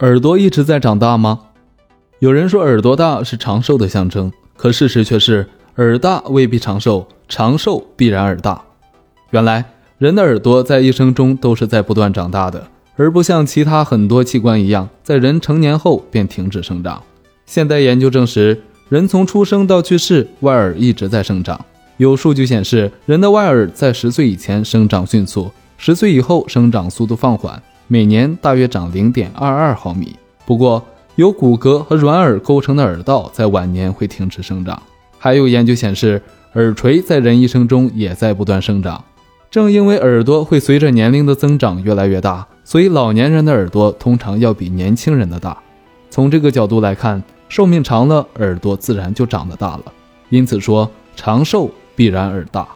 耳朵一直在长大吗？有人说耳朵大是长寿的象征，可事实却是耳大未必长寿，长寿必然耳大。原来人的耳朵在一生中都是在不断长大的，而不像其他很多器官一样，在人成年后便停止生长。现代研究证实，人从出生到去世，外耳一直在生长。有数据显示，人的外耳在十岁以前生长迅速，十岁以后生长速度放缓。每年大约长零点二二毫米。不过，由骨骼和软耳构成的耳道在晚年会停止生长。还有研究显示，耳垂在人一生中也在不断生长。正因为耳朵会随着年龄的增长越来越大，所以老年人的耳朵通常要比年轻人的大。从这个角度来看，寿命长了，耳朵自然就长得大了。因此说，长寿必然耳大。